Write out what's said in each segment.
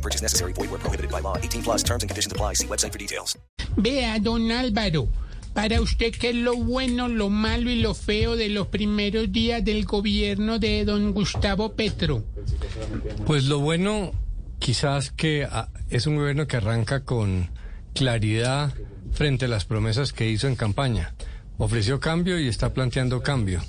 No purchase necessary. Void where prohibited by law. 18 plus terms and conditions apply. See website for details. Vea, don Álvaro, para usted, ¿qué es lo bueno, lo malo y lo feo de los primeros días del gobierno de don Gustavo Petro? Pues lo bueno, quizás que ah, es un gobierno que arranca con claridad frente a las promesas que hizo en campaña. Ofreció cambio y está planteando cambio.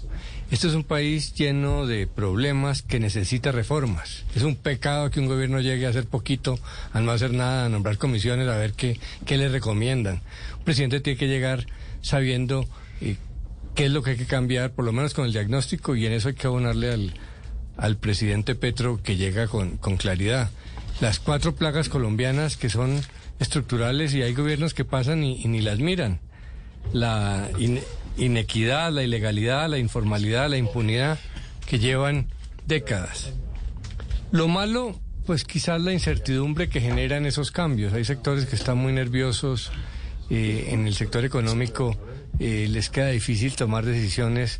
Este es un país lleno de problemas que necesita reformas. Es un pecado que un gobierno llegue a hacer poquito, a no hacer nada, a nombrar comisiones, a ver qué, qué le recomiendan. Un presidente tiene que llegar sabiendo eh, qué es lo que hay que cambiar, por lo menos con el diagnóstico, y en eso hay que abonarle al, al presidente Petro que llega con, con claridad. Las cuatro plagas colombianas que son estructurales y hay gobiernos que pasan y, y ni las miran. La in- inequidad, la ilegalidad, la informalidad, la impunidad que llevan décadas. Lo malo, pues quizás la incertidumbre que generan esos cambios. Hay sectores que están muy nerviosos, eh, en el sector económico eh, les queda difícil tomar decisiones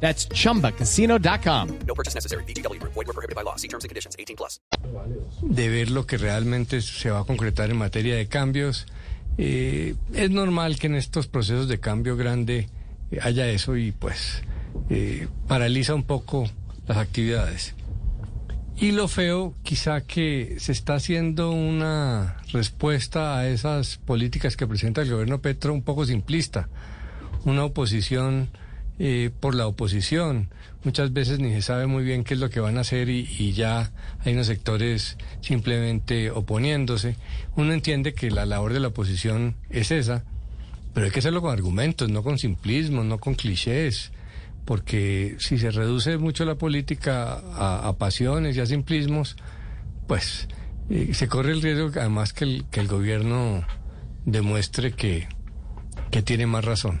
That's chumbacasino.com. No purchase necessary. VGW Group. Void were prohibited by law. See terms and conditions. 18 plus. de ver lo que realmente se va a concretar en materia de cambios. Eh, es normal que en estos procesos de cambio grande eh, haya eso y pues eh, paraliza un poco las actividades. Y lo feo, quizá que se está haciendo una respuesta a esas políticas que presenta el gobierno Petro un poco simplista. Una oposición eh, por la oposición. Muchas veces ni se sabe muy bien qué es lo que van a hacer y, ya hay unos sectores simplemente oponiéndose. Uno entiende que la labor de la oposición es esa, pero hay que hacerlo con argumentos, no con simplismo, no con clichés, porque si se reduce mucho la política a, a pasiones y a simplismos, pues eh, se corre el riesgo además que el, que el gobierno demuestre que, que tiene más razón.